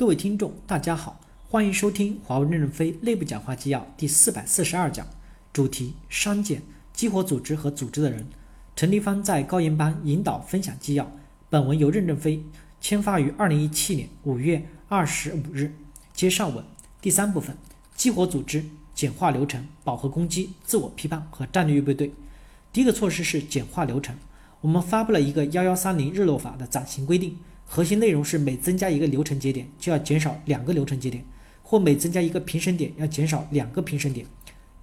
各位听众，大家好，欢迎收听华为任正非内部讲话纪要第四百四十二讲，主题：删减激活组织和组织的人。陈立芳在高研班引导分享纪要。本文由任正非签发于二零一七年五月二十五日。接上文第三部分：激活组织、简化流程、饱和攻击、自我批判和战略预备队。第一个措施是简化流程。我们发布了一个幺幺三零日落法的暂行规定。核心内容是每增加一个流程节点，就要减少两个流程节点，或每增加一个评审点，要减少两个评审点。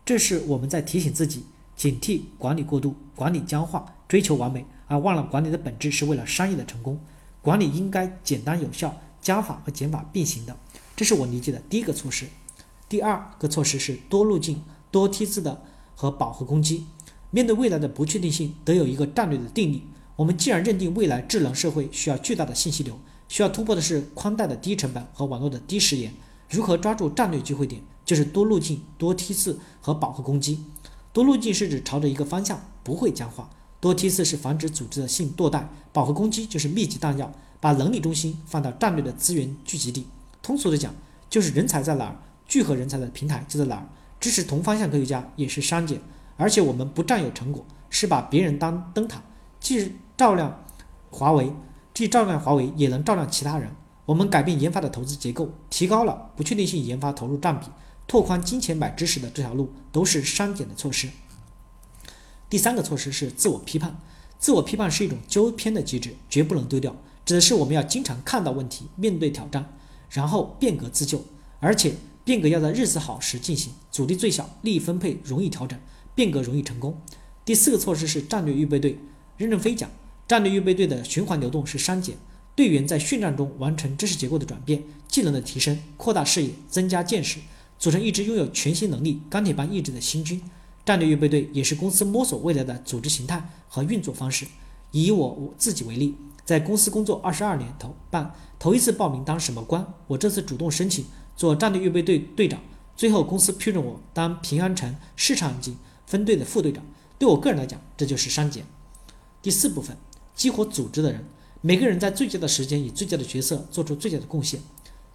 这是我们在提醒自己，警惕管理过度、管理僵化、追求完美，而忘了管理的本质是为了商业的成功。管理应该简单有效，加法和减法并行的。这是我理解的第一个措施。第二个措施是多路径、多梯次的和饱和攻击。面对未来的不确定性，得有一个战略的定力。我们既然认定未来智能社会需要巨大的信息流，需要突破的是宽带的低成本和网络的低时延，如何抓住战略机会点，就是多路径、多梯次和饱和攻击。多路径是指朝着一个方向，不会僵化；多梯次是防止组织的性堕代；饱和攻击就是密集弹药，把能力中心放到战略的资源聚集地。通俗的讲，就是人才在哪儿，聚合人才的平台就在哪儿。支持同方向科学家也是删减，而且我们不占有成果，是把别人当灯塔，既照亮华为，既照亮华为，也能照亮其他人。我们改变研发的投资结构，提高了不确定性研发投入占比，拓宽金钱买知识的这条路，都是删减的措施。第三个措施是自我批判。自我批判是一种纠偏的机制，绝不能丢掉。指的是我们要经常看到问题，面对挑战，然后变革自救，而且变革要在日子好时进行，阻力最小，利益分配容易调整，变革容易成功。第四个措施是战略预备队。任正非讲，战略预备队的循环流动是删减，队员在训战中完成知识结构的转变、技能的提升、扩大视野、增加见识，组成一支拥有全新能力、钢铁般意志的新军。战略预备队也是公司摸索未来的组织形态和运作方式。以我自己为例，在公司工作二十二年头半，头一次报名当什么官，我这次主动申请做战略预备队队长，最后公司批准我当平安城市场级分队的副队长。对我个人来讲，这就是删减。第四部分，激活组织的人，每个人在最佳的时间以最佳的角色做出最佳的贡献。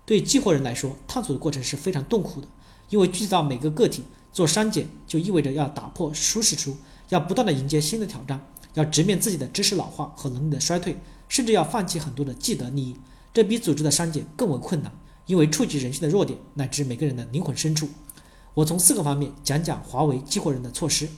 对激活人来说，探索的过程是非常痛苦的，因为具体到每个个体做删减，就意味着要打破舒适区，要不断的迎接新的挑战，要直面自己的知识老化和能力的衰退，甚至要放弃很多的既得利益。这比组织的删减更为困难，因为触及人性的弱点乃至每个人的灵魂深处。我从四个方面讲讲华为激活人的措施。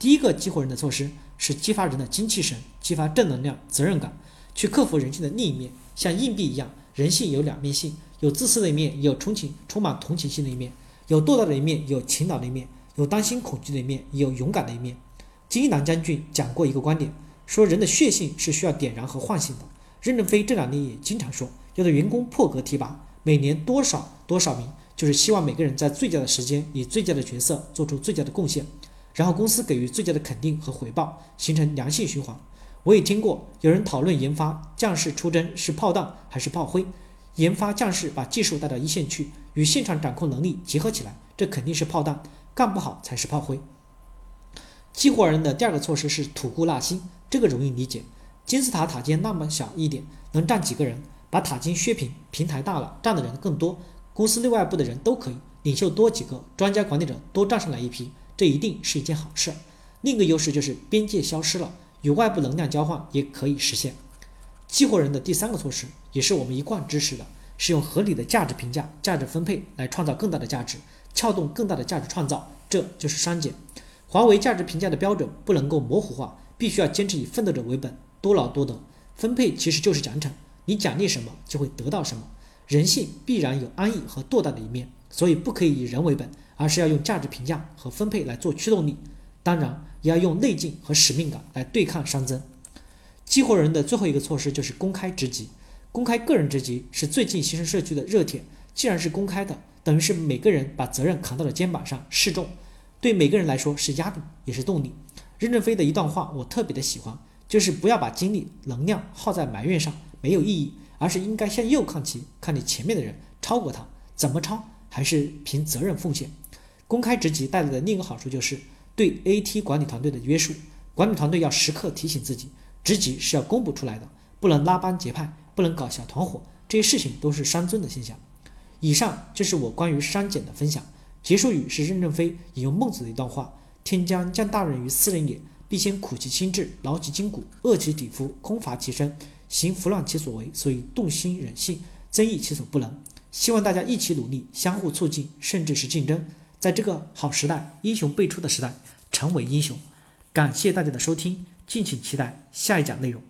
第一个激活人的措施是激发人的精气神，激发正能量、责任感，去克服人性的另一面。像硬币一样，人性有两面性，有自私的一面，也有充情、充满同情心的一面；有堕落的一面，有勤劳的一面；有担心、恐惧的一面，也有勇敢的一面。金一南将军讲过一个观点，说人的血性是需要点燃和唤醒的。任正非这两年也经常说，要对员工破格提拔，每年多少多少名，就是希望每个人在最佳的时间，以最佳的角色做出最佳的贡献。然后公司给予最佳的肯定和回报，形成良性循环。我也听过有人讨论研发将士出征是炮弹还是炮灰，研发将士把技术带到一线去，与现场掌控能力结合起来，这肯定是炮弹，干不好才是炮灰。激活人的第二个措施是吐故纳新，这个容易理解。金字塔塔尖那么小一点，能站几个人？把塔尖削平，平台大了，站的人更多，公司内外部的人都可以，领袖多几个，专家管理者多站上来一批。这一定是一件好事。另一个优势就是边界消失了，与外部能量交换也可以实现。激活人的第三个措施，也是我们一贯支持的，是用合理的价值评价、价值分配来创造更大的价值，撬动更大的价值创造，这就是删减。华为价值评价的标准不能够模糊化，必须要坚持以奋斗者为本，多劳多得。分配其实就是奖惩，你奖励什么就会得到什么。人性必然有安逸和堕怠的一面，所以不可以以人为本。而是要用价值评价和分配来做驱动力，当然也要用内劲和使命感来对抗熵增。激活人的最后一个措施就是公开职级，公开个人职级是最近新生社区的热点。既然是公开的，等于是每个人把责任扛到了肩膀上，示众，对每个人来说是压力也是动力。任正非的一段话我特别的喜欢，就是不要把精力能量耗在埋怨上，没有意义，而是应该向右看齐，看你前面的人超过他，怎么超，还是凭责任奉献。公开职级带来的另一个好处就是对 AT 管理团队的约束。管理团队要时刻提醒自己，职级是要公布出来的，不能拉帮结派，不能搞小团伙，这些事情都是伤尊的现象。以上就是我关于删减的分享。结束语是任正非引用孟子的一段话：“天将降大任于斯人也，必先苦其心志，劳其筋骨，饿其体肤，空乏其身，行拂乱其所为，所以动心忍性，增益其所不能。”希望大家一起努力，相互促进，甚至是竞争，在这个好时代、英雄辈出的时代，成为英雄。感谢大家的收听，敬请期待下一讲内容。